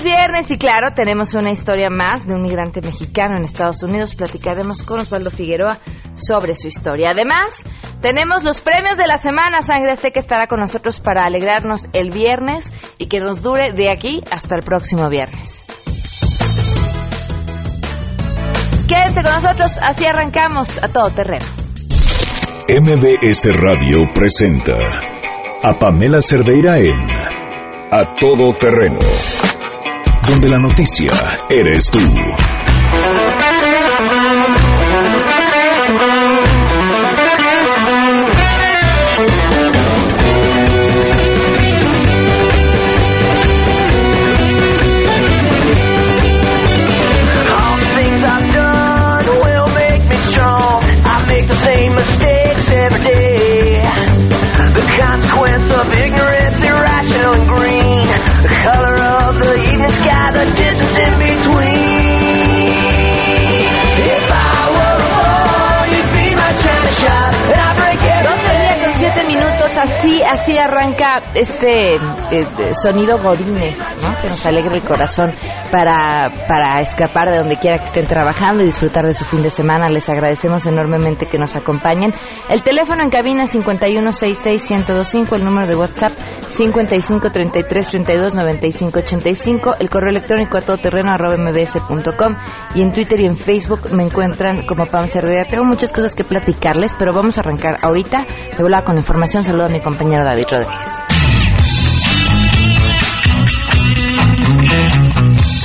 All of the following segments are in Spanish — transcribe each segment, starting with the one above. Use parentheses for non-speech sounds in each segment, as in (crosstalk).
es viernes y claro, tenemos una historia más de un migrante mexicano en Estados Unidos. Platicaremos con Osvaldo Figueroa sobre su historia. Además, tenemos los premios de la semana. Sangre Sé que estará con nosotros para alegrarnos el viernes y que nos dure de aquí hasta el próximo viernes. Quédense con nosotros, así arrancamos a todo terreno. MBS Radio presenta a Pamela Cerdeira en A Todo Terreno, donde la noticia eres tú. Así, arranca este eh, sonido godines, ¿no? Que nos alegra el corazón para, para escapar de donde quiera que estén trabajando y disfrutar de su fin de semana. Les agradecemos enormemente que nos acompañen. El teléfono en cabina 5166-1025, el número de WhatsApp 5533329585, el correo electrónico a todoterreno y en Twitter y en Facebook me encuentran como Pam Cerdeira. Tengo muchas cosas que platicarles, pero vamos a arrancar ahorita. De volada con información, saludo a mi compañero David Rodríguez.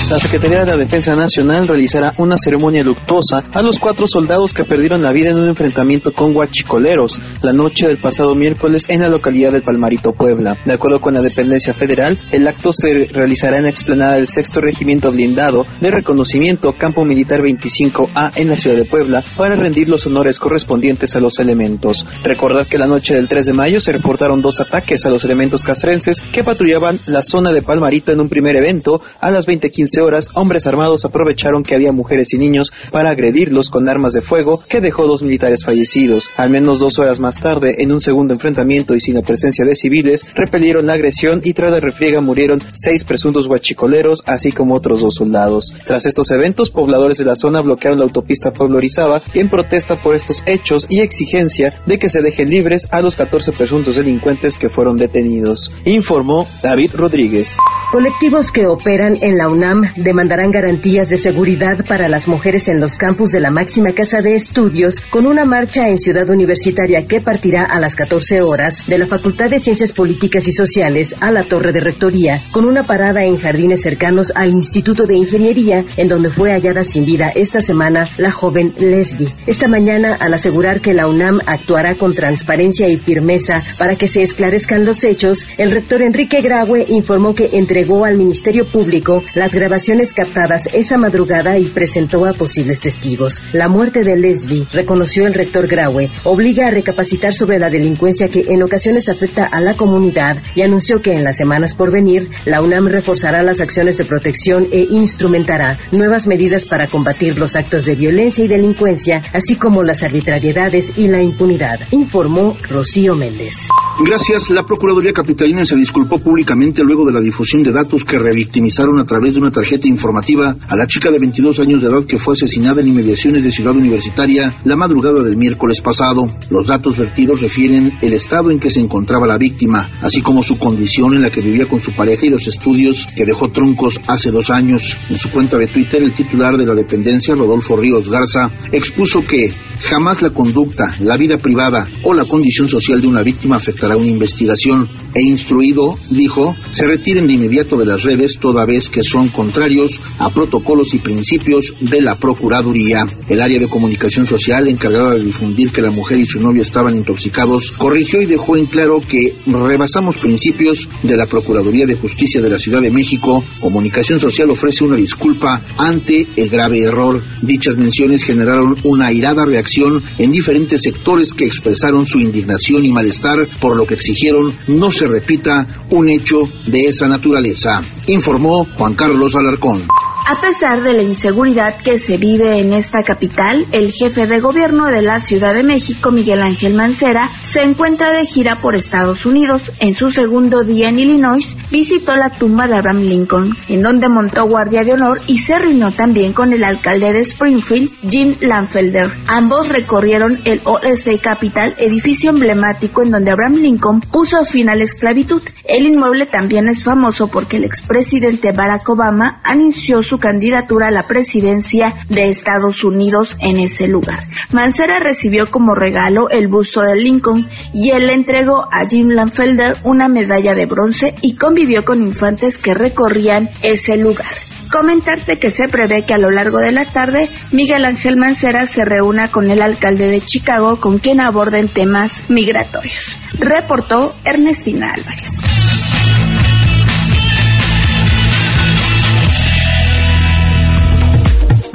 La Secretaría de la Defensa Nacional realizará una ceremonia luctuosa a los cuatro soldados que perdieron la vida en un enfrentamiento con huachicoleros la noche del pasado miércoles en la localidad del Palmarito, Puebla. De acuerdo con la dependencia federal, el acto se realizará en la explanada del sexto regimiento blindado de reconocimiento Campo Militar 25A en la ciudad de Puebla para rendir los honores correspondientes a los elementos. Recordar que la noche del 3 de mayo se reportaron dos ataques a los elementos castrenses que patrullaban la zona de Palmarito en un primer evento a las 20:15 horas, hombres armados aprovecharon que había mujeres y niños para agredirlos con armas de fuego que dejó dos militares fallecidos. Al menos dos horas más tarde, en un segundo enfrentamiento y sin la presencia de civiles, repelieron la agresión y tras la refriega murieron seis presuntos huachicoleros, así como otros dos soldados. Tras estos eventos, pobladores de la zona bloquearon la autopista Pueblo Orizaba en protesta por estos hechos y exigencia de que se dejen libres a los 14 presuntos delincuentes que fueron detenidos. Informó David Rodríguez. Colectivos que operan en la UNAM demandarán garantías de seguridad para las mujeres en los campus de la máxima casa de estudios con una marcha en Ciudad Universitaria que partirá a las 14 horas de la Facultad de Ciencias Políticas y Sociales a la Torre de Rectoría con una parada en jardines cercanos al Instituto de Ingeniería en donde fue hallada sin vida esta semana la joven Leslie. Esta mañana al asegurar que la UNAM actuará con transparencia y firmeza para que se esclarezcan los hechos, el rector Enrique Graue informó que entregó al Ministerio Público las grabaciones captadas esa madrugada y presentó a posibles testigos. La muerte de Leslie, reconoció el rector Graue, obliga a recapacitar sobre la delincuencia que en ocasiones afecta a la comunidad y anunció que en las semanas por venir, la UNAM reforzará las acciones de protección e instrumentará nuevas medidas para combatir los actos de violencia y delincuencia, así como las arbitrariedades y la impunidad, informó Rocío Méndez. Gracias. La Procuraduría Capitalina se disculpó públicamente luego de la difusión de datos que revictimizaron a través de una tarjeta informativa a la chica de 22 años de edad que fue asesinada en inmediaciones de Ciudad Universitaria la madrugada del miércoles pasado. Los datos vertidos refieren el estado en que se encontraba la víctima, así como su condición en la que vivía con su pareja y los estudios que dejó troncos hace dos años. En su cuenta de Twitter, el titular de la dependencia, Rodolfo Ríos Garza, expuso que jamás la conducta, la vida privada o la condición social de una víctima afectará una investigación e instruido, dijo, se retiren de inmediato de las redes toda vez que son contrarios a protocolos y principios de la Procuraduría. El área de comunicación social encargada de difundir que la mujer y su novia estaban intoxicados corrigió y dejó en claro que rebasamos principios de la Procuraduría de Justicia de la Ciudad de México. Comunicación Social ofrece una disculpa ante el grave error. Dichas menciones generaron una airada reacción en diferentes sectores que expresaron su indignación y malestar, por lo que exigieron no se repita un hecho de esa naturaleza, informó Juan Carlos Alarcón. A pesar de la inseguridad que se vive en esta capital, el jefe de gobierno de la Ciudad de México, Miguel Ángel Mancera, se encuentra de gira por Estados Unidos. En su segundo día en Illinois, visitó la tumba de Abraham Lincoln, en donde montó guardia de honor y se reunió también con el alcalde de Springfield, Jim Lanfelder. Ambos recorrieron el Old State Capitol, edificio emblemático en donde Abraham Lincoln puso fin a la esclavitud. El inmueble también es famoso porque el expresidente Barack Obama anunció su candidatura a la presidencia de Estados Unidos en ese lugar. Mancera recibió como regalo el busto de Lincoln y él le entregó a Jim Lanfelder una medalla de bronce y convivió con infantes que recorrían ese lugar. Comentarte que se prevé que a lo largo de la tarde Miguel Ángel Mancera se reúna con el alcalde de Chicago con quien aborden temas migratorios. Reportó Ernestina Álvarez.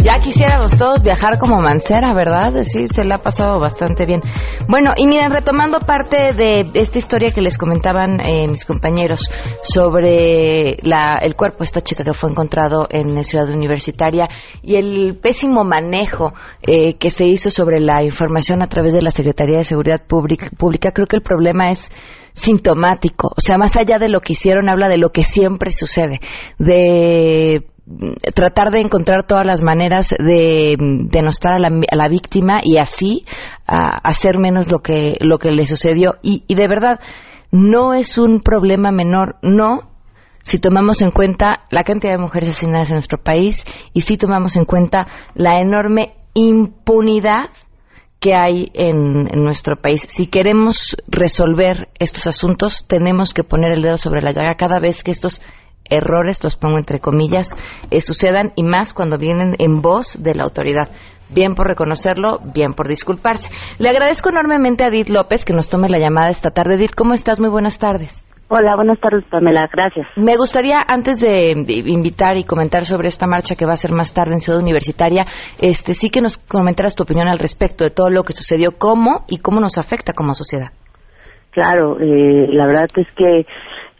Ya quisiéramos todos viajar como Mancera, ¿verdad? Sí, se le ha pasado bastante bien. Bueno, y miren, retomando parte de esta historia que les comentaban eh, mis compañeros sobre la, el cuerpo de esta chica que fue encontrado en Ciudad Universitaria y el pésimo manejo eh, que se hizo sobre la información a través de la Secretaría de Seguridad Pública, Pública creo que el problema es sintomático. O sea, más allá de lo que hicieron, habla de lo que siempre sucede, de tratar de encontrar todas las maneras de denostar a la, a la víctima y así hacer menos lo que, lo que le sucedió. Y, de verdad, no es un problema menor, no, si tomamos en cuenta la cantidad de mujeres asesinadas en nuestro país y si tomamos en cuenta la enorme impunidad que hay en, nuestro país. Si queremos resolver estos asuntos, tenemos que poner el dedo sobre la llaga cada vez que estos errores, los pongo entre comillas, eh, sucedan y más cuando vienen en voz de la autoridad. Bien por reconocerlo, bien por disculparse. Le agradezco enormemente a Edith López que nos tome la llamada esta tarde. Edith, ¿cómo estás? Muy buenas tardes. Hola, buenas tardes, Pamela. Gracias. Me gustaría, antes de, de, invitar y comentar sobre esta marcha que va a ser más tarde en Ciudad Universitaria, este, sí que nos comentaras tu opinión al respecto de todo lo que sucedió, cómo y cómo nos afecta como sociedad. Claro, eh, la verdad es que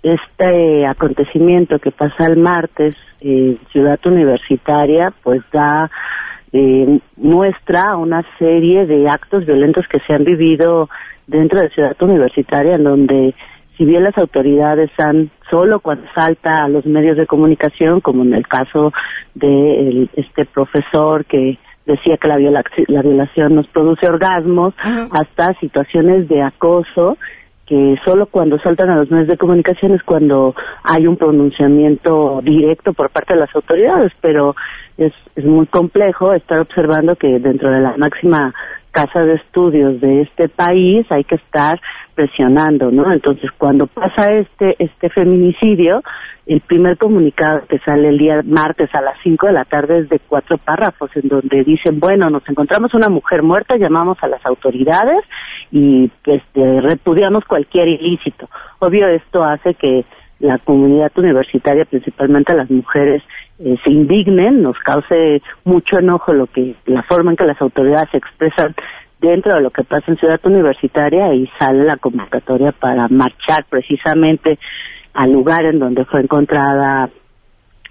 este acontecimiento que pasa el martes en Ciudad Universitaria, pues da eh, muestra una serie de actos violentos que se han vivido dentro de Ciudad Universitaria, en donde si bien las autoridades han solo cuando salta a los medios de comunicación, como en el caso de el, este profesor que decía que la, viola, la violación nos produce orgasmos, uh -huh. hasta situaciones de acoso que solo cuando saltan a los medios de comunicación es cuando hay un pronunciamiento directo por parte de las autoridades, pero es, es muy complejo estar observando que dentro de la máxima casa de estudios de este país hay que estar presionando, ¿no? Entonces, cuando pasa este este feminicidio, el primer comunicado que sale el día martes a las 5 de la tarde es de cuatro párrafos en donde dicen, bueno, nos encontramos una mujer muerta, llamamos a las autoridades y este, repudiamos cualquier ilícito. Obvio, esto hace que la comunidad universitaria, principalmente las mujeres, eh, se indignen, nos cause mucho enojo lo que la forma en que las autoridades se expresan dentro de lo que pasa en Ciudad Universitaria y sale la convocatoria para marchar precisamente al lugar en donde fue encontrada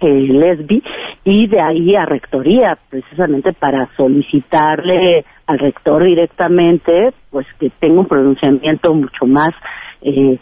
eh, Lesbi y de ahí a rectoría precisamente para solicitarle al rector directamente pues que tenga un pronunciamiento mucho más eh,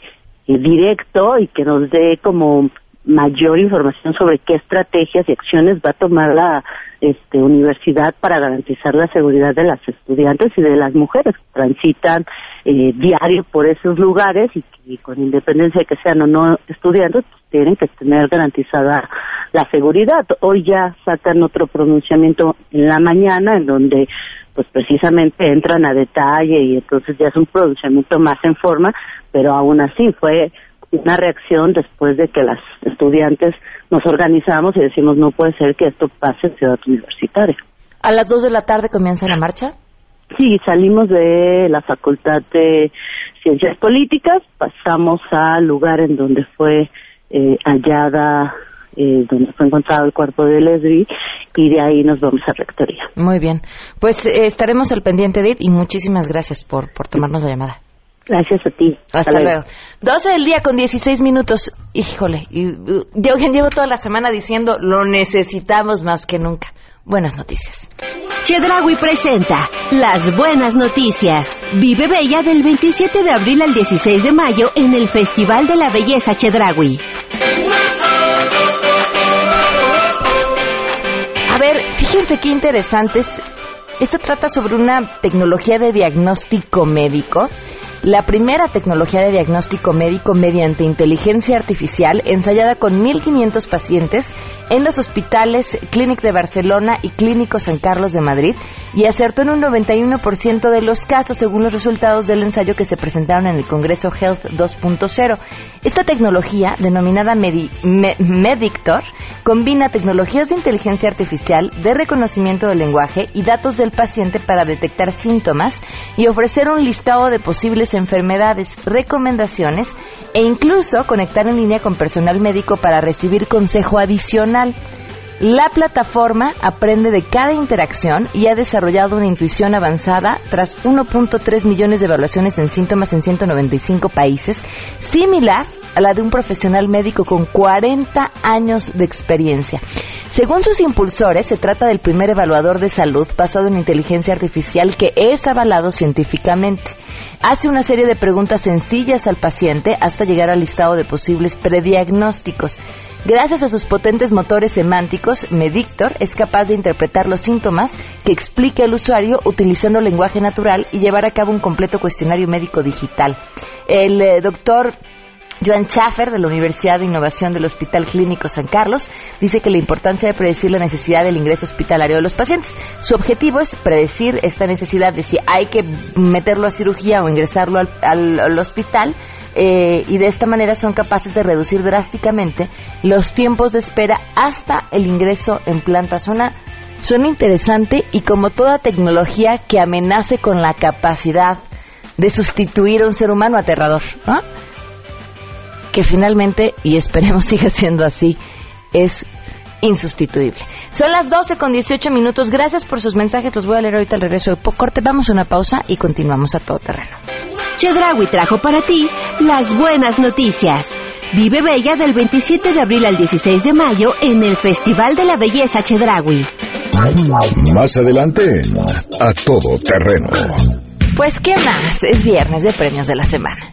directo y que nos dé como mayor información sobre qué estrategias y acciones va a tomar la este, universidad para garantizar la seguridad de las estudiantes y de las mujeres que transitan eh, diario por esos lugares y, y, con independencia de que sean o no estudiantes, pues tienen que tener garantizada la seguridad. Hoy ya sacan otro pronunciamiento en la mañana en donde pues precisamente entran a detalle y entonces ya es un pronunciamiento más en forma, pero aún así fue una reacción después de que las estudiantes nos organizamos y decimos no puede ser que esto pase en Ciudad Universitaria. ¿A las dos de la tarde comienza la marcha? Sí, salimos de la Facultad de Ciencias Políticas, pasamos al lugar en donde fue eh, hallada eh, donde fue encontrado el cuerpo de Leslie y de ahí nos vamos a Rectoría. Muy bien, pues eh, estaremos al pendiente, Edith, y muchísimas gracias por, por tomarnos la llamada. Gracias a ti. Hasta, luego. 12 del día con 16 minutos. Híjole, y, uh, yo llevo toda la semana diciendo lo necesitamos más que nunca. Buenas noticias. Chedragui presenta Las Buenas Noticias. Vive Bella del 27 de abril al 16 de mayo en el Festival de la Belleza Chedragui. A ver, fíjense qué interesantes. Esto trata sobre una tecnología de diagnóstico médico. La primera tecnología de diagnóstico médico mediante inteligencia artificial ensayada con 1.500 pacientes en los hospitales Clínic de Barcelona y Clínico San Carlos de Madrid y acertó en un 91% de los casos según los resultados del ensayo que se presentaron en el Congreso Health 2.0. Esta tecnología, denominada Medi- Me- Medictor, combina tecnologías de inteligencia artificial, de reconocimiento del lenguaje y datos del paciente para detectar síntomas y ofrecer un listado de posibles enfermedades, recomendaciones e incluso conectar en línea con personal médico para recibir consejo adicional. La plataforma aprende de cada interacción y ha desarrollado una intuición avanzada tras 1.3 millones de evaluaciones en síntomas en 195 países, similar a la de un profesional médico con 40 años de experiencia. Según sus impulsores, se trata del primer evaluador de salud basado en inteligencia artificial que es avalado científicamente. Hace una serie de preguntas sencillas al paciente hasta llegar al listado de posibles prediagnósticos. Gracias a sus potentes motores semánticos, Medictor es capaz de interpretar los síntomas que explique al usuario utilizando lenguaje natural y llevar a cabo un completo cuestionario médico digital. El eh, doctor Joan Schaffer, de la Universidad de Innovación del Hospital Clínico San Carlos, dice que la importancia de predecir la necesidad del ingreso hospitalario de los pacientes. Su objetivo es predecir esta necesidad de si hay que meterlo a cirugía o ingresarlo al, al- al hospital. Eh, y de esta manera son capaces de reducir drásticamente los tiempos de espera hasta el ingreso en planta. Suena, suena interesante y como toda tecnología que amenace con la capacidad de sustituir a un ser humano aterrador, ¿no? que finalmente, y esperemos (laughs) siga siendo así, es insustituible. Son las 12 con 18 minutos. Gracias por sus mensajes. Los voy a leer ahorita al regreso de corte. Vamos a una pausa y continuamos a todo terreno. Chedragui trajo para ti Las Buenas Noticias. Vive Bella del 27 de abril al 16 de mayo en el Festival de la Belleza Chedragui. Más adelante en A Todo Terreno. Pues, ¿qué más? Es viernes de premios de la semana.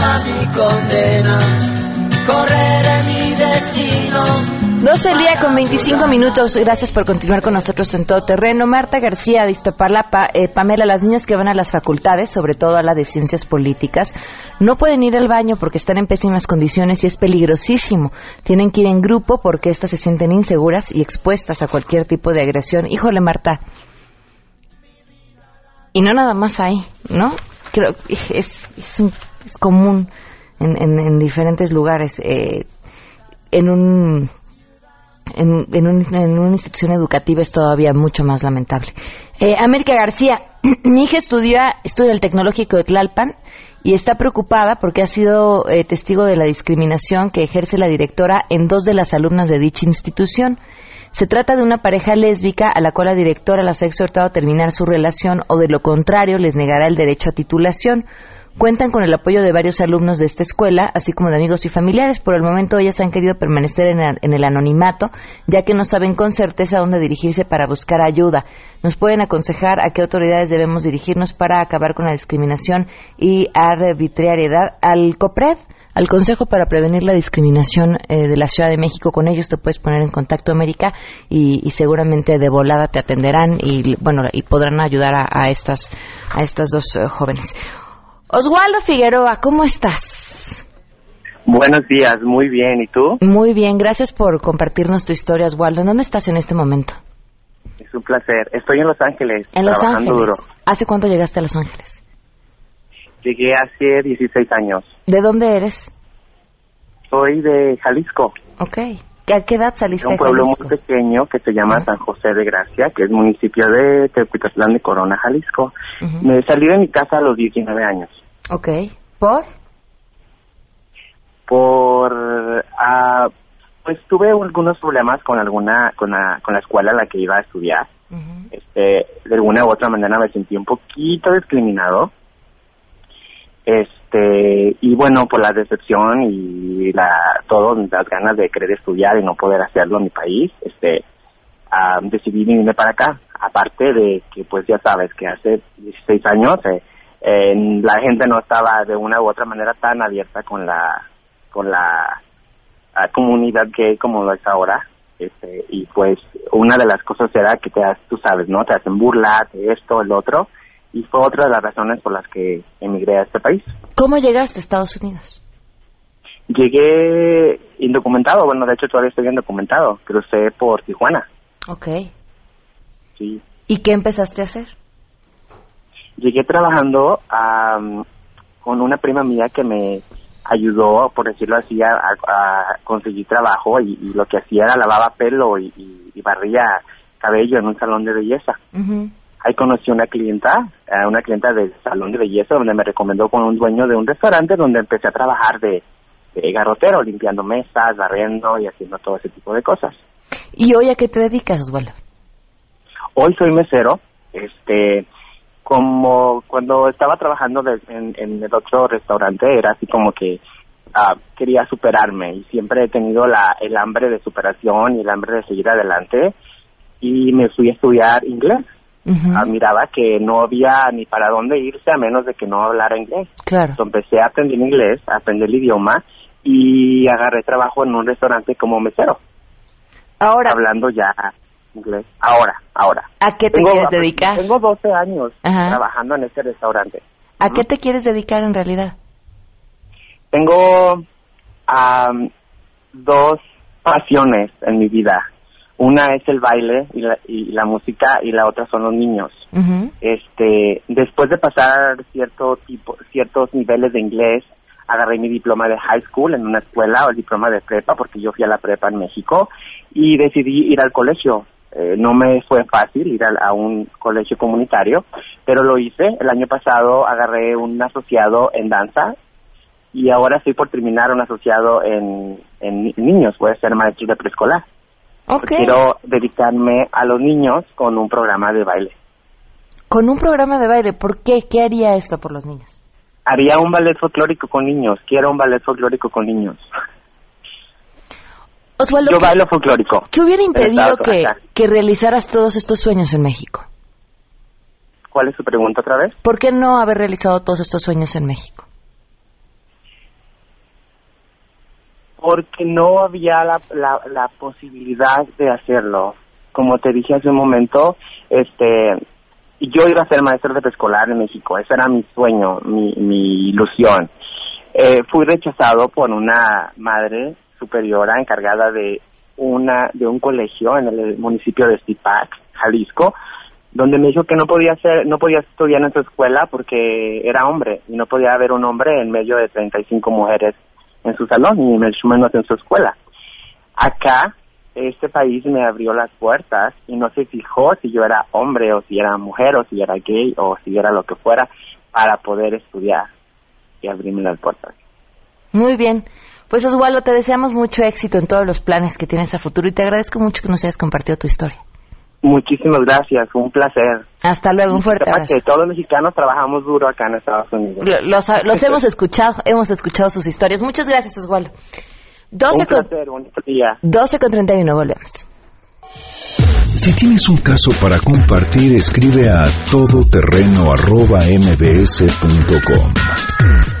12 del día con 25 minutos. Gracias por continuar con nosotros en todo terreno. Marta García de Iztapalapa, eh, Pamela, las niñas que van a las facultades, sobre todo a la de ciencias políticas, no pueden ir al baño porque están en pésimas condiciones y es peligrosísimo. Tienen que ir en grupo porque éstas se sienten inseguras y expuestas a cualquier tipo de agresión. Híjole, Marta. Y no nada más ahí, ¿no? Creo que es, es, un- es común en, en- en diferentes lugares. eh, en un en, un- en una institución educativa es todavía mucho más lamentable. Eh, América García, (clears throat) mi hija estudia, estudia el Tecnológico de Tlalpan y está preocupada porque ha sido eh, testigo de la discriminación que ejerce la directora en dos de las alumnas de dicha institución. Se trata de una pareja lésbica a la cual la directora las ha exhortado a terminar su relación o de lo contrario les negará el derecho a titulación. Cuentan con el apoyo de varios alumnos de esta escuela, así como de amigos y familiares. Por el momento ellas han querido permanecer en, el- anonimato, ya que no saben con certeza dónde dirigirse para buscar ayuda. Nos pueden aconsejar a qué autoridades debemos dirigirnos para acabar con la discriminación y arbitrariedad al COPRED, al Consejo para Prevenir la Discriminación eh, de la Ciudad de México. Con ellos te puedes poner en contacto, América, y, y seguramente de volada te atenderán y, bueno, y podrán ayudar a, a estas, a estas dos eh, jóvenes. Oswaldo Figueroa, ¿cómo estás? Buenos días, muy bien. ¿Y tú? Muy bien, gracias por compartirnos tu historia, Oswaldo. ¿En dónde estás en este momento? Es un placer. Estoy en Los Ángeles. En Los trabajando Ángeles. duro. ¿Hace cuánto llegaste a Los Ángeles? Llegué hace 16 años. ¿De dónde eres? soy de Jalisco, Ok. ¿A qué edad saliste de un pueblo muy pequeño que se llama San José de Gracia, que es municipio de Teotihuacán de Corona, Jalisco. Me salí de mi casa a los 19 años Ok. ¿Por? por ah, pues tuve algunos problemas con alguna con la, con la escuela a la que iba a estudiar. Este, de alguna u otra manera me sentí un poquito discriminado. Este, y bueno, por la decepción y la todo las ganas de querer estudiar y no poder hacerlo en mi país, este ah, decidí venirme para acá. Aparte de que pues ya sabes que hace 16 años eh, eh, la gente no estaba de una u otra manera tan abierta con la con la ah, comunidad gay como lo es ahora. Este, y pues una de las cosas era que te, tú sabes, ¿no? Te hacen burla de esto, el otro. Y fue otra de las razones por las que emigré a este país. ¿Cómo llegaste a Estados Unidos? Llegué indocumentado, bueno, de hecho todavía estoy indocumentado. Crucé por Tijuana, Ok. sí. ¿Y qué empezaste a hacer? Llegué trabajando con una prima mía que me ayudó, por decirlo así, a, a conseguir trabajo y, y lo que hacía era lavaba pelo y, y- y barría cabello en un salón de belleza. Ahí conocí una clienta, una clienta del salón de belleza donde me recomendó con un dueño de un restaurante donde empecé a trabajar de, de garrotero, limpiando mesas, barriendo y haciendo todo ese tipo de cosas. ¿Y hoy a qué te dedicas, Osvaldo? Hoy soy mesero, este, como cuando estaba trabajando de- en, en el otro restaurante era así como que ah, quería superarme y siempre he tenido la, el hambre de superación y el hambre de seguir adelante y me fui a estudiar inglés. Ah, miraba que no había ni para dónde irse a menos de que no hablara inglés. Claro. Entonces empecé a aprender inglés, a aprender el idioma y agarré trabajo en un restaurante como mesero, Ahora, hablando ya inglés. Ahora, ahora. ¿a qué te Tengo- quieres dedicar? Tengo 12 años Ajá. trabajando en este restaurante. ¿A qué te quieres dedicar en realidad? Tengo am, dos pasiones en mi vida. Una es el baile y la, y la música y la otra son los niños. Ujú. Este, después de pasar cierto tipo, ciertos niveles de inglés, agarré mi diploma de high school en una escuela o el diploma de prepa porque yo fui a la prepa en México y decidí ir al colegio. Eh, no me fue fácil ir a, un colegio comunitario, pero lo hice. El año pasado agarré un asociado en danza y ahora estoy por terminar un asociado en, en ni- niños. Voy a ser maestro de preescolar. Ok. Quiero dedicarme a los niños con un programa de baile. Con un programa de baile, ¿por qué? ¿Qué haría esto por los niños? Haría un ballet folclórico con niños. Quiero un ballet folclórico con niños. Osvaldo, Yo ¿qué, bailo folclórico. qué hubiera impedido que, que realizaras todos estos sueños en México? ¿Cuál es su pregunta otra vez? ¿Por qué no haber realizado todos estos sueños en México? Porque no había la, la, la posibilidad de hacerlo. Como te dije hace un momento, este, yo iba a ser maestro de preescolar en México. Ese era mi sueño, mi, mi ilusión. Eh, fui rechazado por una madre superiora encargada de una de un colegio en el municipio de Zipac, Jalisco, donde me dijo que no podía ser, no podía estudiar en su escuela porque era hombre y no podía haber un hombre en medio de 35 mujeres en su salón y mucho menos en su escuela. Acá este país me abrió las puertas y no se fijó si yo era hombre o si era mujer o si era gay o si era lo que fuera para poder estudiar y abrirme las puertas. Muy bien. Pues Osvaldo, te deseamos mucho éxito en todos los planes que tienes a futuro y te agradezco mucho que nos hayas compartido tu historia. Muchísimas gracias, fue un placer. Hasta luego, un fuerte abrazo. que todos los mexicanos trabajamos duro acá en Estados Unidos. Lo- Los, los hemos escuchado, hemos escuchado sus historias. Muchas gracias, Osvaldo. 12 un con, placer, bonito día. 12 con 31, volvemos. Si tienes un caso para compartir, escribe a todoterreno.mbs.com.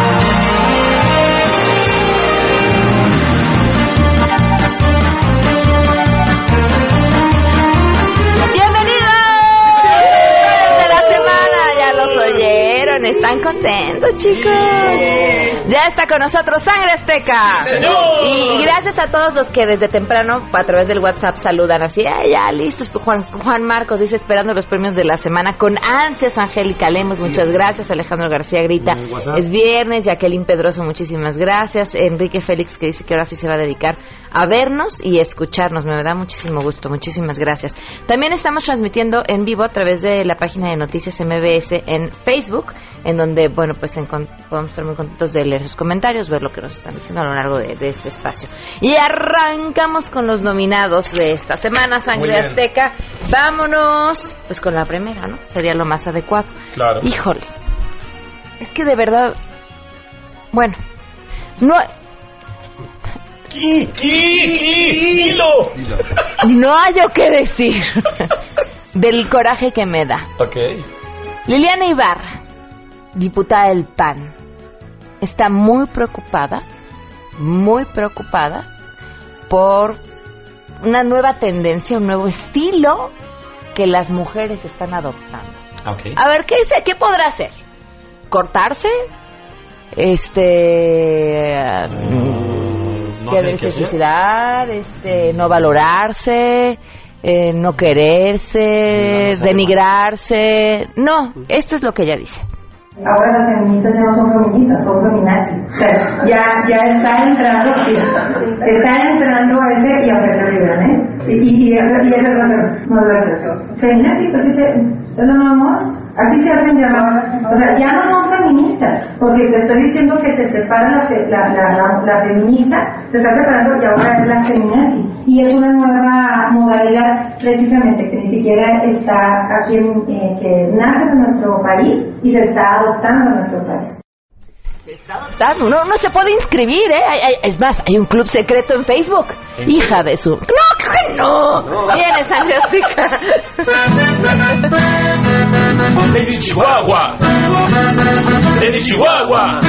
这个。Ya está con nosotros Sangre Azteca. señor! Y gracias a todos los que desde temprano a través del WhatsApp saludan así, "Ah, ya listos. Juan, Juan Marcos dice esperando los premios de la semana con ansias. Angélica Lemos, muchas gracias. Alejandro García grita, En es viernes. Jacqueline Pedroso, muchísimas gracias. Enrique Félix que dice que ahora sí se va a dedicar a vernos y escucharnos. Me da muchísimo gusto. Muchísimas gracias. También estamos transmitiendo en vivo a través de la página de Noticias MBS en Facebook, en donde, bueno, pues encon- podemos estar muy contentos de leer sus comentarios, ver lo que nos están diciendo a lo largo de, de este espacio. Y arrancamos con los nominados de esta semana, Sangre. Azteca. Vámonos, pues con la primera, ¿no? Sería lo más adecuado. Claro. Híjole. Es que de verdad. Bueno. No. ¡Qui, qui, qui! ¡Dilo! No hay yo qué decir. (laughs) del coraje que me da. Ok. Liliana Ibarra, diputada del PAN, está muy preocupada, muy preocupada por una nueva tendencia, un nuevo estilo que las mujeres están adoptando. A ver, ¿qué dice? ¿Qué podrá hacer? ¿Cortarse? Este... no qué hacer. suicidar, este, no valorarse, eh, no quererse, No, no denigrarse. No, esto es lo que ella dice. Ahora las feministas ya no son feministas, son feminazis. O sea, ya, ya está entrando, está entrando ese y aunque se rían, ¿eh? Y, y, y eso, y eso es otra, no gracias. Feminazis, así se, no, no, amor, así se hacen llamar. O sea, ya no son feministas, porque te estoy diciendo que se separa la, fe- la, la, la, feminista, se está separando y ahora es la feminazi. Y es una nueva modalidad precisamente que ni siquiera está aquí, en, eh, que nace en nuestro país y se está adoptando en nuestro país. Tan- Uno no se puede inscribir, ¿eh? Hay- hay- es más, hay un club secreto en Facebook. Hija de su... ¡No, que no! Viene sangre azteca. Lady Chihuahua. Lady Chihuahua.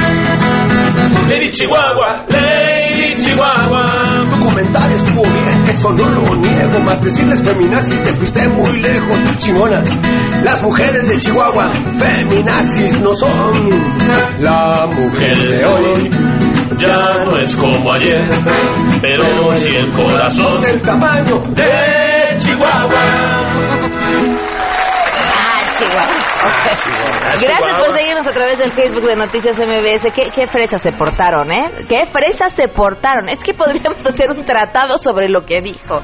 Lady Chihuahua. Lady Chihuahua. Tu comentario estuvo bien, eso no lo niego. Más decirles feminazis, te fuiste muy lejos, chingona. Las mujeres de Chihuahua, feminazis no son. La mujer de hoy Ya no es como ayer, pero sí el corazón del tamaño de Chihuahua. Ah, Chihuahua. Gracias por seguirnos a través del Facebook de Noticias MBS. ¿Qué, qué fresas se portaron, ¿eh? ¿Qué fresas se portaron? Es que podríamos (laughs) hacer un tratado sobre lo que dijo.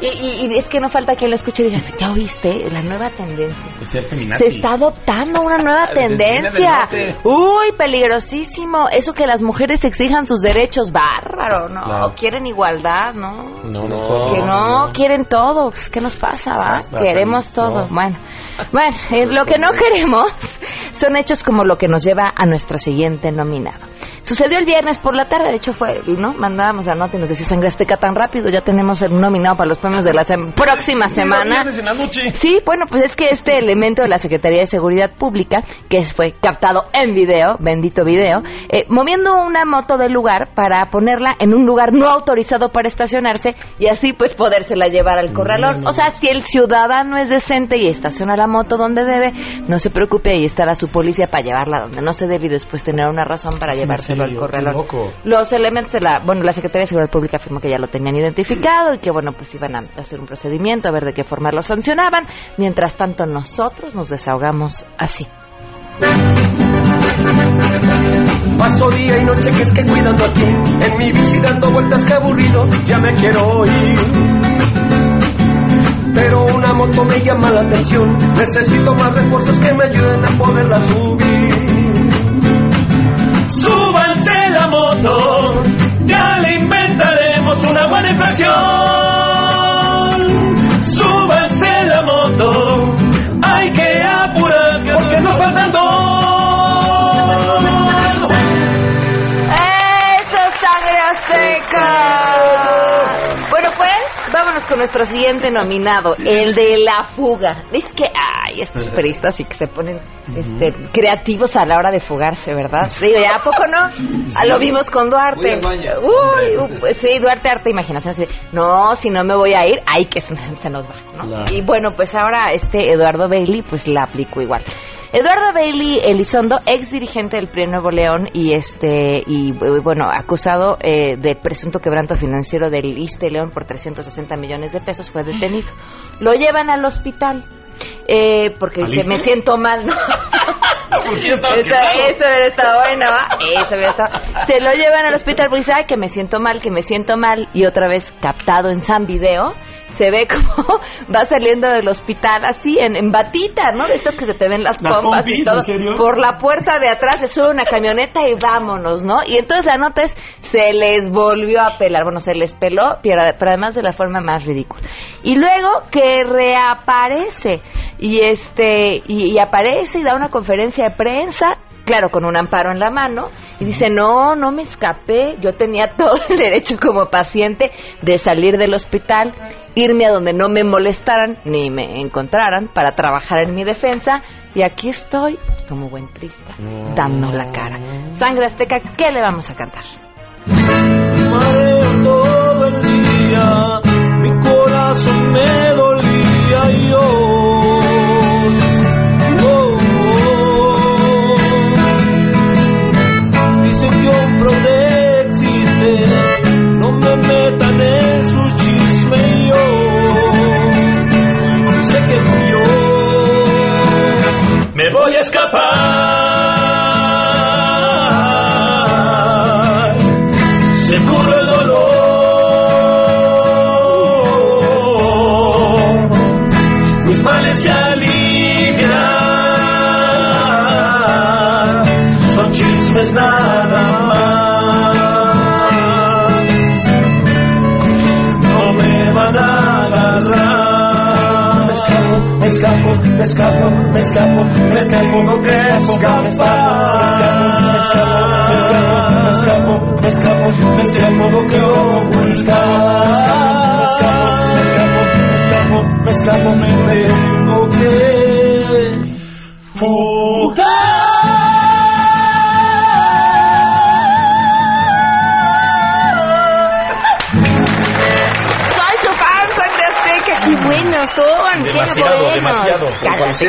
Y, y- y es que no falta quien lo escuche y diga, ¿ya oíste? La nueva tendencia. Feminazi. Se está adoptando una nueva (laughs) tendencia. Uy, peligrosísimo. Eso que las mujeres exijan sus derechos, bárbaro, ¿no? Claro. Quieren igualdad, ¿no? No, no. Que no, quieren todo. ¿Qué nos pasa, va? Queremos no. todo. Bueno, bueno, eh, lo que no queremos son hechos como lo que nos lleva a nuestro siguiente nominado. Sucedió el viernes por la tarde, de hecho fue, ¿no? Mandábamos la nota y nos decía Sangre Azteca tan rápido, ya tenemos el nominado para los premios de la sem- próxima semana. En la noche. Sí, bueno, pues es que este elemento de la Secretaría de Seguridad Pública, que fue captado en video, bendito video, eh, moviendo una moto del lugar para ponerla en un lugar no autorizado para estacionarse y así pues podérsela llevar al corralón. O sea, si el ciudadano es decente y estaciona la moto donde debe, no se preocupe, ahí estará su policía para llevarla donde no se debe y después tener una razón para llevárselo al serio, corralón. Los elementos de la, bueno, la Secretaría de Seguridad Pública afirmó que ya lo tenían identificado y que, bueno, pues iban a hacer un procedimiento a ver de qué forma lo sancionaban. Mientras tanto, nosotros nos desahogamos así. Paso día y noche que es que cuidando aquí En mi bici dando vueltas que aburrido Ya me quiero ir Pero una moto me llama la atención Necesito más refuerzos que me ayuden a poderla subir Súbanse la moto, ya le inventaremos una buena infracción. Nuestro siguiente nominado, el de la fuga. Es que, ay, estos periodistas sí que se ponen este, creativos a la hora de fugarse, ¿verdad? ¿ya a poco no? Ah, lo vimos con Duarte. Uy, uh, pues sí, Duarte, harta imaginación. Así no, si no me voy a ir, ay, que se, se nos va, ¿no? Claro. Y bueno, pues ahora este Eduardo Bailey, pues la aplicó igual. Eduardo Bailey Elizondo, ex dirigente del PRI en Nuevo León y este y eh, bueno, acusado eh, de presunto quebranto financiero del ISTE León por 360 millones de pesos, fue detenido. Lo llevan al hospital. Eh, porque ¿Al dice, me siento mal, ¿no? (laughs) ¿Por qué estaba Eso, hubiera estado bueno, ¿va? Eso hubiera estado- Se lo llevan al hospital porque dice, ay, que me siento mal, que me siento mal. Y otra vez captado en San Video, se ve como (laughs) va saliendo del hospital así, en, en batita, ¿no? De estas que se te ven las, ¿Las pompas y todo. ¿En serio? Por la puerta de atrás se sube una camioneta y vámonos, ¿no? Y entonces la nota es, se les volvió a pelar. Bueno, se les peló, pero, pero además de la forma más ridícula. Y luego que reaparece y este y, y aparece y da una conferencia de prensa claro con un amparo en la mano y dice no no me escapé. Yo tenía (laughs) todo el derecho como paciente de salir del hospital irme a donde no me molestaran ni me encontraran para trabajar en mi defensa y aquí estoy como buen triste dando la cara. Sangre azteca qué le vamos a cantar mareo todo el día, mi corazón me dolía y yo. Voy a escapar.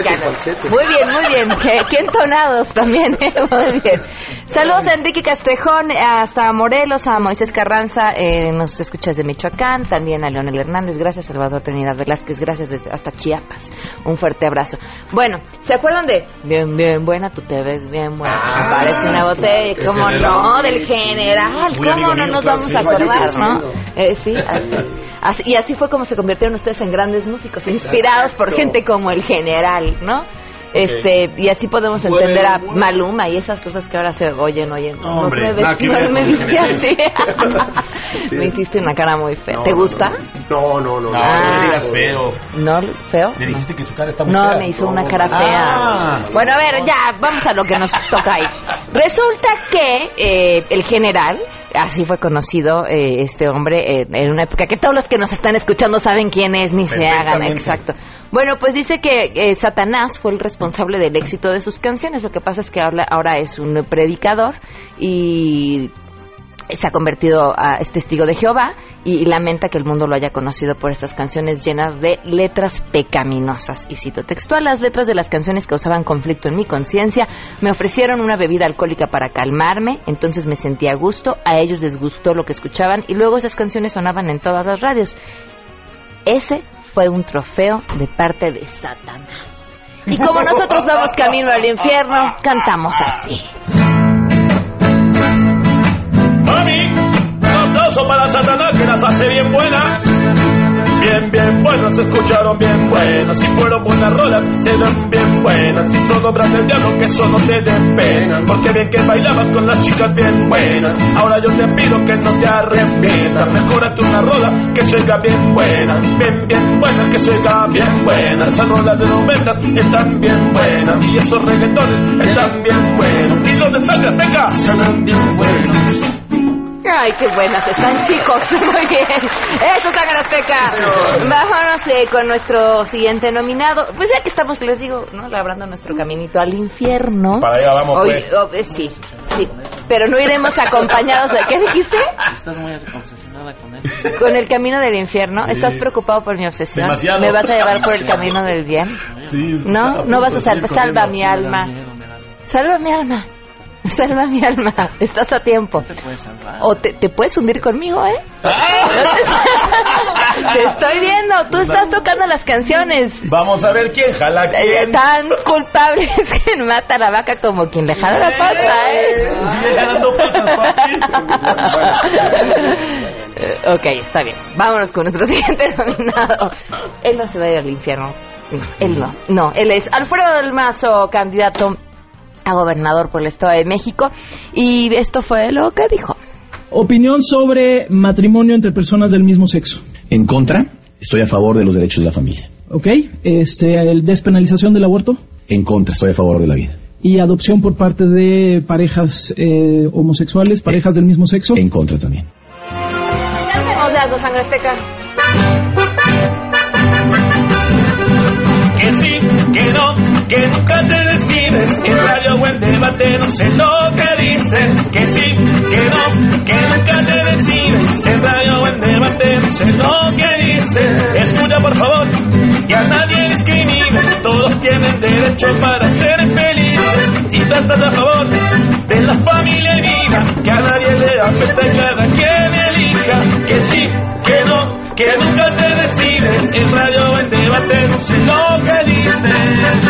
Falsete, cálmate. falsete. Muy bien, muy bien. Qué, qué entonados también. ¿eh? (laughs) Muy bien. Saludos a Enrique Castrejón, hasta Morelos, a Moisés Carranza, eh, nos escuchas de Michoacán, también a Leonel Hernández, gracias Salvador Trinidad Velázquez, gracias desde hasta Chiapas. Un fuerte abrazo. Bueno, ¿se acuerdan de Bien, bien buena, tú te ves bien buena? Ah, Me parece una botella, el ¿cómo general. no? Del general, ¿cómo no mío, nos claro, vamos sí. a acordar, no? Eh, sí, así, así- y así fue como se convirtieron ustedes en grandes músicos, inspirados por gente como el general, ¿no? Este, y así podemos Bueno, entender a. Maluma y esas cosas que ahora se oyen, oyen. No, Hombre, me vestí, no me así. (laughs) me hiciste una cara muy fea. No, ¿Te no, gusta? No, no, no. No, Ah. no le digas feo. ¿No? ¿Feo? Le dijiste que su cara está muy No, fea. me hizo una No. cara fea. Ah. Bueno, a ver, ya, vamos a lo que nos toca ahí. Resulta que eh, el general, así fue conocido eh, este hombre eh, en una época que todos los que nos están escuchando saben quién es, ni se hagan, exacto. Bueno, pues dice que eh, Satanás fue el responsable del éxito de sus canciones. Lo que pasa es que ahora, ahora es un predicador y se ha convertido a es testigo de Jehová y, lamenta que el mundo lo haya conocido por estas canciones llenas de letras pecaminosas. Y cito textual, las letras de las canciones causaban conflicto en mi conciencia, me ofrecieron una bebida alcohólica para calmarme, entonces me sentía a gusto, a ellos les gustó lo que escuchaban y luego esas canciones sonaban en todas las radios. Ese fue un trofeo de parte de Satanás. Y como nosotros vamos camino al infierno, cantamos así. Mami, aplauso para Satanás que las hace bien. Bien, bien buenas, se escucharon bien buenas. Si fueron buenas rolas, serán bien buenas. Si son obras del diablo, que eso no te den pena. Porque bien que bailabas con las chicas bien buenas. Ahora yo te pido que no te arrepientas. Mejorate una rola que llega bien buena. Bien, bien buena, que llega bien buena. Esas rolas de noventas están bien buenas. Y esos reggaetones están bien buenos. Y los de sangre azteca serán bien buenos. Ay, qué buenas están, chicos. (laughs) Muy bien. Eso es Azteca. Vámonos eh, con nuestro siguiente nominado. Pues ya que estamos, les digo, ¿no? Labrando nuestro caminito al infierno. Para allá vamos, Hoy- pues. oh, eh, sí, sí. Pero no iremos acompañados de... ¿Qué dijiste? Estás muy obsesionado. nada con eso. con el camino del infierno. Sí. ¿Estás preocupado por mi obsesión? Demasiado. ¿Me vas a llevar por el camino del bien? Sí, ¿No? ¿No vas a salvar? Salva mi alma. Salva mi alma. Salva mi alma. (laughs) Estás a tiempo. te puedes salvar. O te, te puedes hundir conmigo, ¿eh? (laughs) (laughs) te estoy viendo. Tú estás tocando las canciones. Vamos a ver quién jala Eh, quién. Tan culpable es quien mata a la vaca como quien le jala la pata, ¿eh? Sigue jalando Eh, ok, está bien. Vámonos con nuestro siguiente nominado. Él no se va a ir al infierno. No, él no. No, él es Alfredo del Mazo, candidato a gobernador por el Estado de México. Y esto fue lo que dijo. Opinión sobre matrimonio entre personas del mismo sexo. En contra, estoy a favor de los derechos de la familia. ¿Ok? Este, el despenalización del aborto En contra, estoy a favor de la vida. y adopción por parte de parejas eh, homosexuales, parejas del mismo sexo. En contra también. Hablemos de algo, sangre azteca. Que sí, que no, que nunca te decides. En radio o en debate no sé lo que dices. Que sí, que no, que nunca te decides. En radio o en debate no sé lo que dices. Escucha por favor, que a nadie discrimine. Todos tienen derecho para ser felices. Si tú estás a favor de la familia y vida, que a nadie le afecta cada quien elija. Que sí, que no, que nunca te decides. En radio o en debate no sé lo que dices.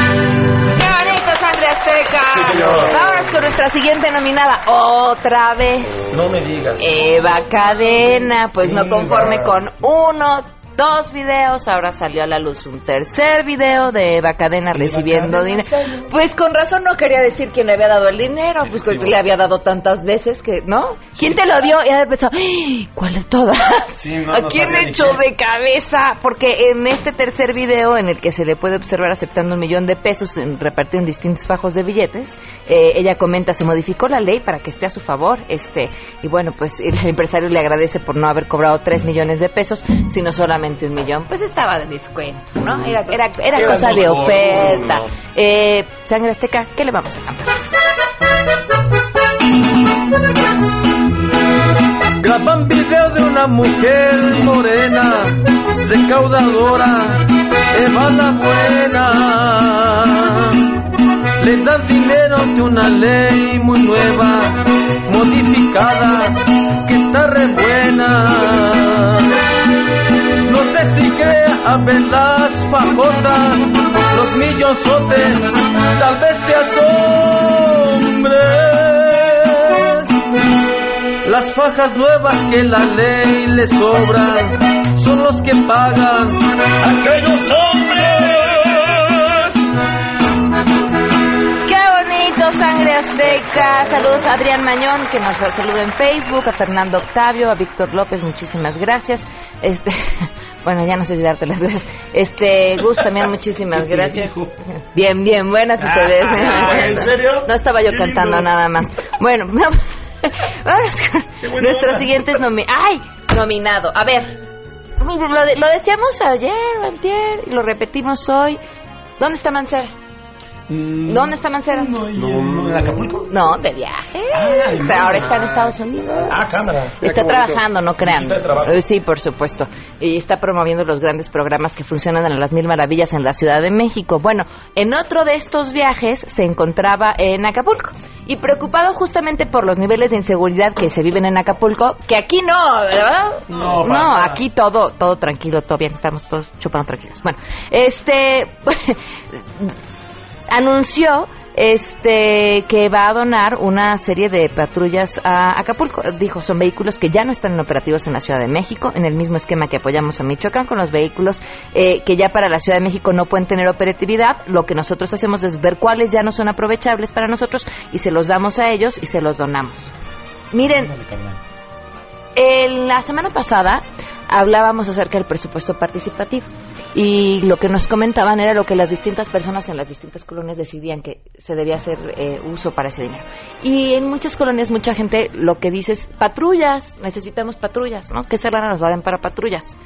Nuestra siguiente nominada. Otra vez. No me digas. Eva Cadena, pues no conforme con uno, dos videos, ahora salió a la luz un tercer video de Eva Cadena recibiendo dinero. Pues con razón no quería decir quién le había dado el dinero, pues que le había dado tantas veces que, ¿no? ¿Quién te lo dio? Y había pensado, ¡ay! ¿cuál de todas? no, ¿A no quién echó de cabeza? Porque en este tercer video, en el que se le puede observar aceptando un millón de pesos repartido en distintos fajos de billetes, eh, ella comenta, se modificó la ley para que esté a su favor, este, y bueno, pues el empresario le agradece por no haber cobrado tres millones de pesos, sino solamente un millón. Pues estaba de descuento, ¿no? Era, era, era Era cosa de oferta. Eh, Sangre Azteca, ¿qué le vamos a cantar? Graban video de una mujer morena, recaudadora, Eva la buena. Le dan dinero de una ley muy nueva, modificada, que está re buena. Las fajotas, los millonzotes, tal vez te asombres. Las fajas nuevas que la ley le sobran son los que pagan aquellos hombres. ¡Qué bonito, Sangre Azteca! Saludos a Adrián Mañón, que nos saluda en Facebook, a Fernando Octavio, a Víctor López, muchísimas gracias. Este, (laughs) bueno, ya no sé si darte las gracias. Este, Gus también, muchísimas (laughs) gracias. Bien, bien, buena tú te ves. Ah, ¿en (laughs) serio? No estaba yo cantando nada más. Bueno, (laughs) vamos con nuestros siguientes nomi ¡Ay! Nominado. A ver, lo, de- lo decíamos ayer antier y lo repetimos hoy. ¿Dónde está Mancera? ¿Dónde está Mancera? No, ¿En Acapulco? No, de viaje. Ah, Está- ahora está en Estados Unidos. Ah, cámara. Está trabajando, no crean. Visita de trabajo. Eh, Sí, por supuesto. Y está promoviendo los grandes programas que funcionan en las mil maravillas en la Ciudad de México. Bueno, en otro de estos viajes se encontraba en Acapulco. Y preocupado justamente por los niveles de inseguridad que se viven en Acapulco, que aquí no, ¿verdad? No, no aquí todo, todo tranquilo, todo bien, estamos todos chupando tranquilos. Bueno, este (laughs) anunció este que va a donar una serie de patrullas a Acapulco. Dijo, son vehículos que ya no están en operativos en la Ciudad de México, en el mismo esquema que apoyamos a Michoacán con los vehículos eh, que ya para la Ciudad de México no pueden tener operatividad. Lo que nosotros hacemos es ver cuáles ya no son aprovechables para nosotros y se los damos a ellos y se los donamos. Miren, en la semana pasada hablábamos acerca del presupuesto participativo y lo que nos comentaban era lo que las distintas personas en las distintas colonias decidían que se debía hacer eh, uso para ese dinero. Y en muchas colonias mucha gente lo que dice es patrullas, necesitamos patrullas, ¿no? ¿Qué se lana nos darán para patrullas?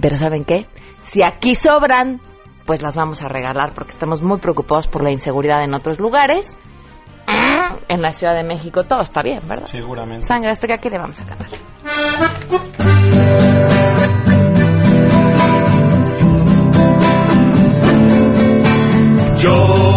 Pero ¿saben qué? Si aquí sobran, pues las vamos a regalar porque estamos muy preocupados por la inseguridad en otros lugares. en la Ciudad de México, todo está bien, ¿verdad? Seguramente. Sangre Azteca, ¿qué le vamos a cantar? Yo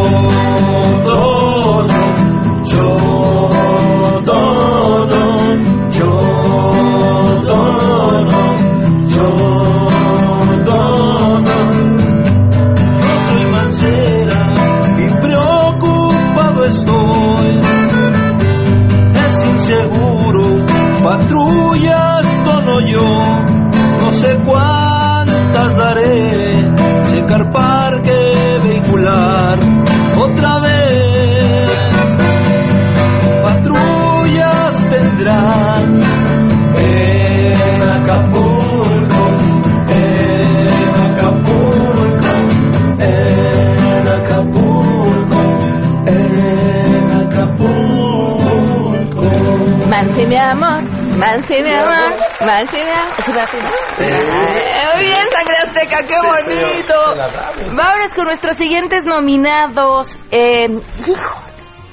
no? Ay, Muy bien, Sangre Azteca, qué bonito. Vámonos con nuestros siguientes nominados. Eh, hijo,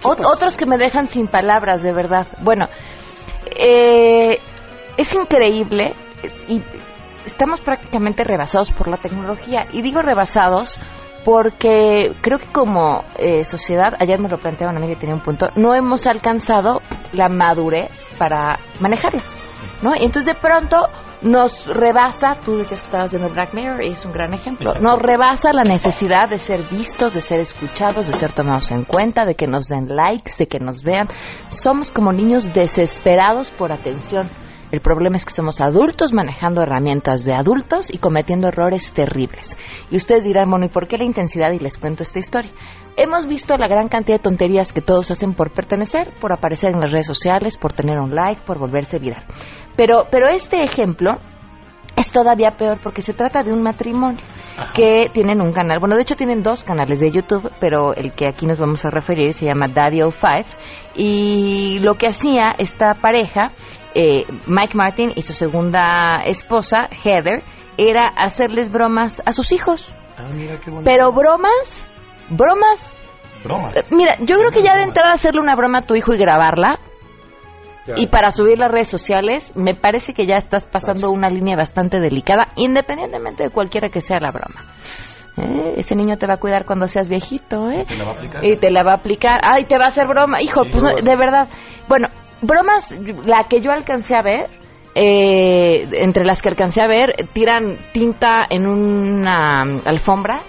ot- otros que me dejan sin palabras, de verdad. Bueno, eh, es increíble y estamos prácticamente rebasados por la tecnología. Y digo rebasados porque creo que como eh, sociedad, ayer me lo planteaba una amiga que tenía un punto, no hemos alcanzado la madurez para manejarla. ¿no? Y entonces de pronto nos rebasa, tú decías que estabas viendo Black Mirror y es un gran ejemplo, Exacto. nos rebasa la necesidad de ser vistos, de ser escuchados, de ser tomados en cuenta, de que nos den likes, de que nos vean. Somos como niños desesperados por atención. El problema es que somos adultos manejando herramientas de adultos y cometiendo errores terribles. Y ustedes dirán, bueno, ¿y por qué la intensidad? Y les cuento esta historia. Hemos visto la gran cantidad de tonterías que todos hacen por pertenecer, por aparecer en las redes sociales, por tener un like, por volverse viral. Pero, pero este ejemplo es todavía peor porque se trata de un matrimonio que tienen un canal. Bueno, de hecho tienen dos canales de YouTube, pero el que aquí nos vamos a referir se llama Daddy 05 y lo que hacía esta pareja, eh, Mike Martin y su segunda esposa, Heather, era hacerles bromas a sus hijos. Ah, mira qué bonito. Pero bromas, bromas. Bromas. eh, Mira, yo creo que ya de entrada hacerle una broma a tu hijo y grabarla y para subir las redes sociales, me parece que ya estás pasando una línea bastante delicada, independientemente de cualquiera que sea la broma. ¿Eh? Ese niño te va a cuidar cuando seas viejito, ¿eh? ¿Te la va a aplicar? Y te la va a aplicar. Ay, te va a hacer broma. Hijo, Sí, pues no, de verdad. Bueno, bromas, la que yo alcancé a ver, eh, entre las que alcancé a ver, tiran tinta en una alfombra,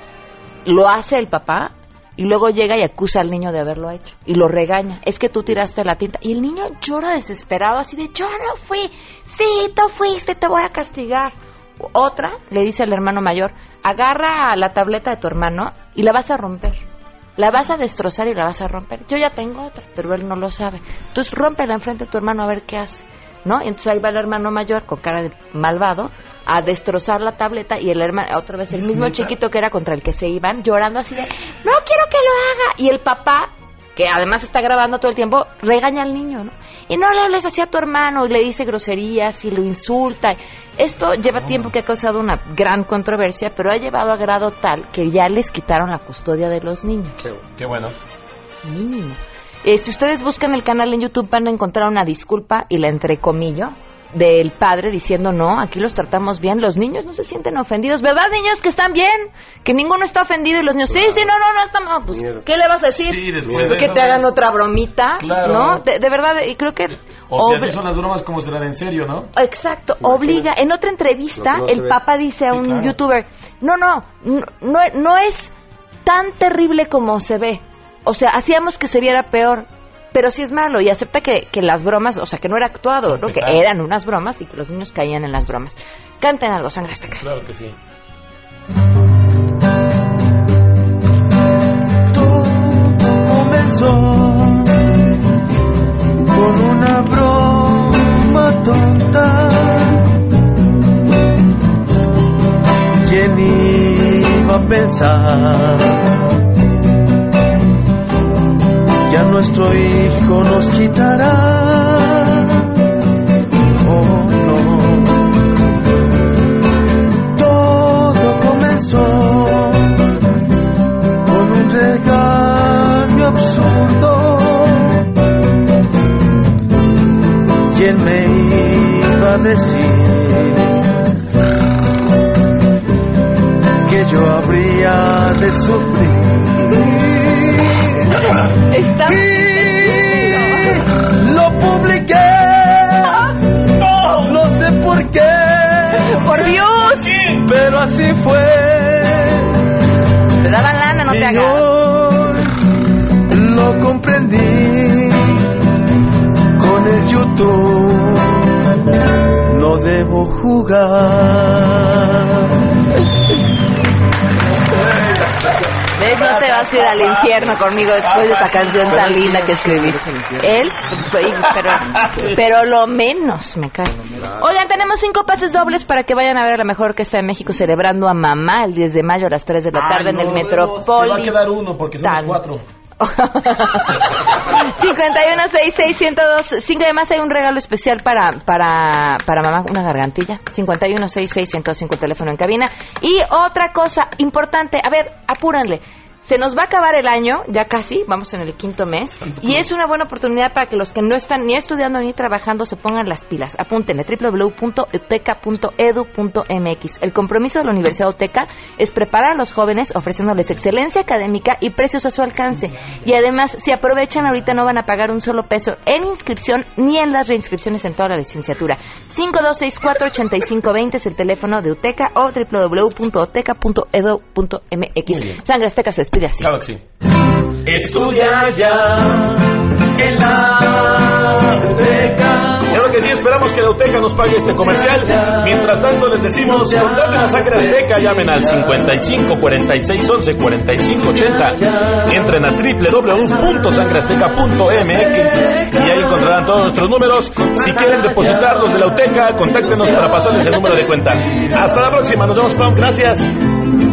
lo hace el papá y luego llega y acusa al niño de haberlo hecho y lo regaña. Es que tú tiraste la tinta y el niño llora desesperado así de yo no fui, sí, tú fuiste, te voy a castigar. Otra le dice al hermano mayor, agarra la tableta de tu hermano y la vas a romper. La vas a destrozar y la vas a romper. Yo ya tengo otra, pero él no lo sabe. Entonces rómpela enfrente de tu hermano a ver qué hace. ¿No? Entonces ahí va el hermano mayor con cara de malvado a destrozar la tableta y el hermano, otra vez el mismo chiquito que era contra el que se iban, llorando así de, no quiero que lo haga. Y el papá, que además está grabando todo el tiempo, regaña al niño, ¿no? Y no le hables así a tu hermano y le dice groserías y lo insulta. Esto lleva tiempo que ha causado una gran controversia, pero ha llevado a grado tal que ya les quitaron la custodia de los niños. Qué bueno. Mínimo. Eh, si ustedes buscan el canal en YouTube van a encontrar una disculpa y la entrecomillo del padre diciendo no, aquí los tratamos bien, los niños no se sienten ofendidos, ¿verdad niños que están bien? Que ninguno está ofendido y los niños, sí, sí, no, no, no estamos, pues, ¿qué le vas a decir? Sí, después de que eso te hagan es- otra bromita, Claro. ¿no? De, de verdad, y creo que... O si así son las bromas, como serán en serio, no? Exacto, obliga. En otra entrevista, no el. Papa dice a Sí, un claro. youtuber, no, no, no, no, no es tan terrible como se ve. O sea, hacíamos que se viera peor, pero sí es malo y acepta que, que las bromas, o sea, que no era actuado, ¿no? que eran unas bromas y que los niños caían en las bromas. Canten algo, sangre azteca. Claro que sí. comenzó con una broma tonta. ¿Quién iba a pensar? Ya nuestro hijo nos quitará. Vas a ir al infierno conmigo después de esta canción tan linda que escribí. Él, pero, pero lo menos me cae. Oigan, tenemos cinco pases dobles para que vayan a ver a la mejor orquesta de México celebrando a mamá el 10 de mayo a las 3 de la tarde en el Te va a quedar uno porque somos Tan. cuatro. (laughs) 51661025 y además hay un regalo especial para, para, para mamá, una gargantilla. 51661025 el teléfono en cabina. Y otra cosa importante, a ver, apúranle. Se nos va a acabar el año, ya casi, vamos en el quinto mes, y es una buena oportunidad para que los que no están ni estudiando ni trabajando se pongan las pilas. Apúntenle www.uteca.edu.mx. El compromiso de la Universidad Uteca es preparar a los jóvenes ofreciéndoles excelencia académica y precios a su alcance. Y además, si aprovechan ahorita no van a pagar un solo peso en inscripción ni en las reinscripciones en toda la licenciatura. 5264-8520 es el teléfono de Uteca o www.uteca.edu.mx. Sangre Azteca se despide así. Claro que sí. Estudia ya en la biblioteca. Claro que sí, esperamos que la UTECA nos pague este comercial. Mientras tanto, les decimos, contraten a Sangre Azteca, llamen al 55 46 11 45 80. Entren a www.sangreazteca.mx y ahí encontrarán todos nuestros números. Si quieren depositarlos de la UTECA, contáctenos para pasarles el número de cuenta. Hasta la próxima, nos vemos, Pam. Gracias.